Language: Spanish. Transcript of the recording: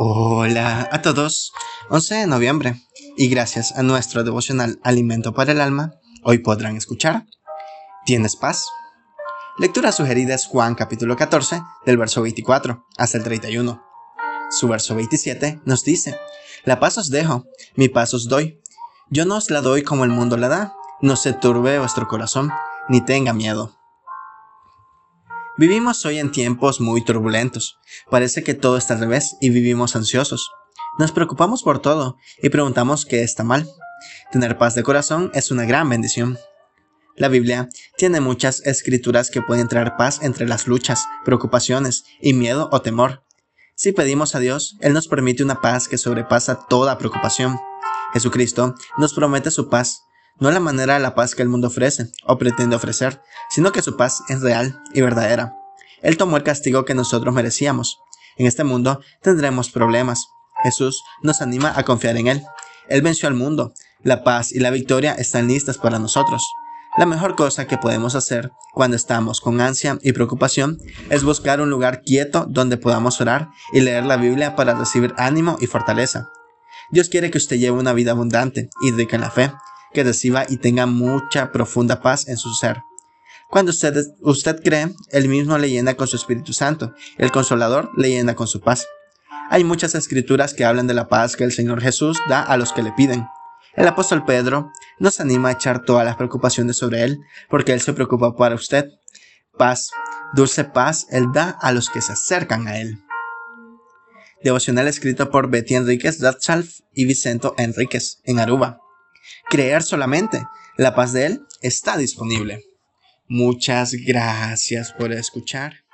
Hola a todos, 11 de noviembre, y gracias a nuestro devocional Alimento para el Alma, hoy podrán escuchar ¿Tienes paz? Lectura sugerida es Juan capítulo 14, del verso 24 hasta el 31. Su verso 27 nos dice, La paz os dejo, mi paz os doy. Yo no os la doy como el mundo la da, no se turbe vuestro corazón, ni tenga miedo. Vivimos hoy en tiempos muy turbulentos. Parece que todo está al revés y vivimos ansiosos. Nos preocupamos por todo y preguntamos qué está mal. Tener paz de corazón es una gran bendición. La Biblia tiene muchas escrituras que pueden traer paz entre las luchas, preocupaciones y miedo o temor. Si pedimos a Dios, Él nos permite una paz que sobrepasa toda preocupación. Jesucristo nos promete su paz, no la manera de la paz que el mundo ofrece o pretende ofrecer, sino que su paz es real y verdadera. Él tomó el castigo que nosotros merecíamos. En este mundo tendremos problemas. Jesús nos anima a confiar en Él. Él venció al mundo. La paz y la victoria están listas para nosotros. La mejor cosa que podemos hacer cuando estamos con ansia y preocupación es buscar un lugar quieto donde podamos orar y leer la Biblia para recibir ánimo y fortaleza. Dios quiere que usted lleve una vida abundante y rica en la fe, que reciba y tenga mucha profunda paz en su ser. Cuando usted, usted cree, el mismo le llena con su Espíritu Santo, el Consolador le llena con su paz. Hay muchas escrituras que hablan de la paz que el Señor Jesús da a los que le piden. El apóstol Pedro nos anima a echar todas las preocupaciones sobre Él, porque Él se preocupa para usted. Paz, dulce paz, Él da a los que se acercan a Él. Devocional escrito por Betty Enríquez Ratchalf y Vicento Enríquez en Aruba creer solamente. La paz de Él está disponible. Muchas gracias por escuchar.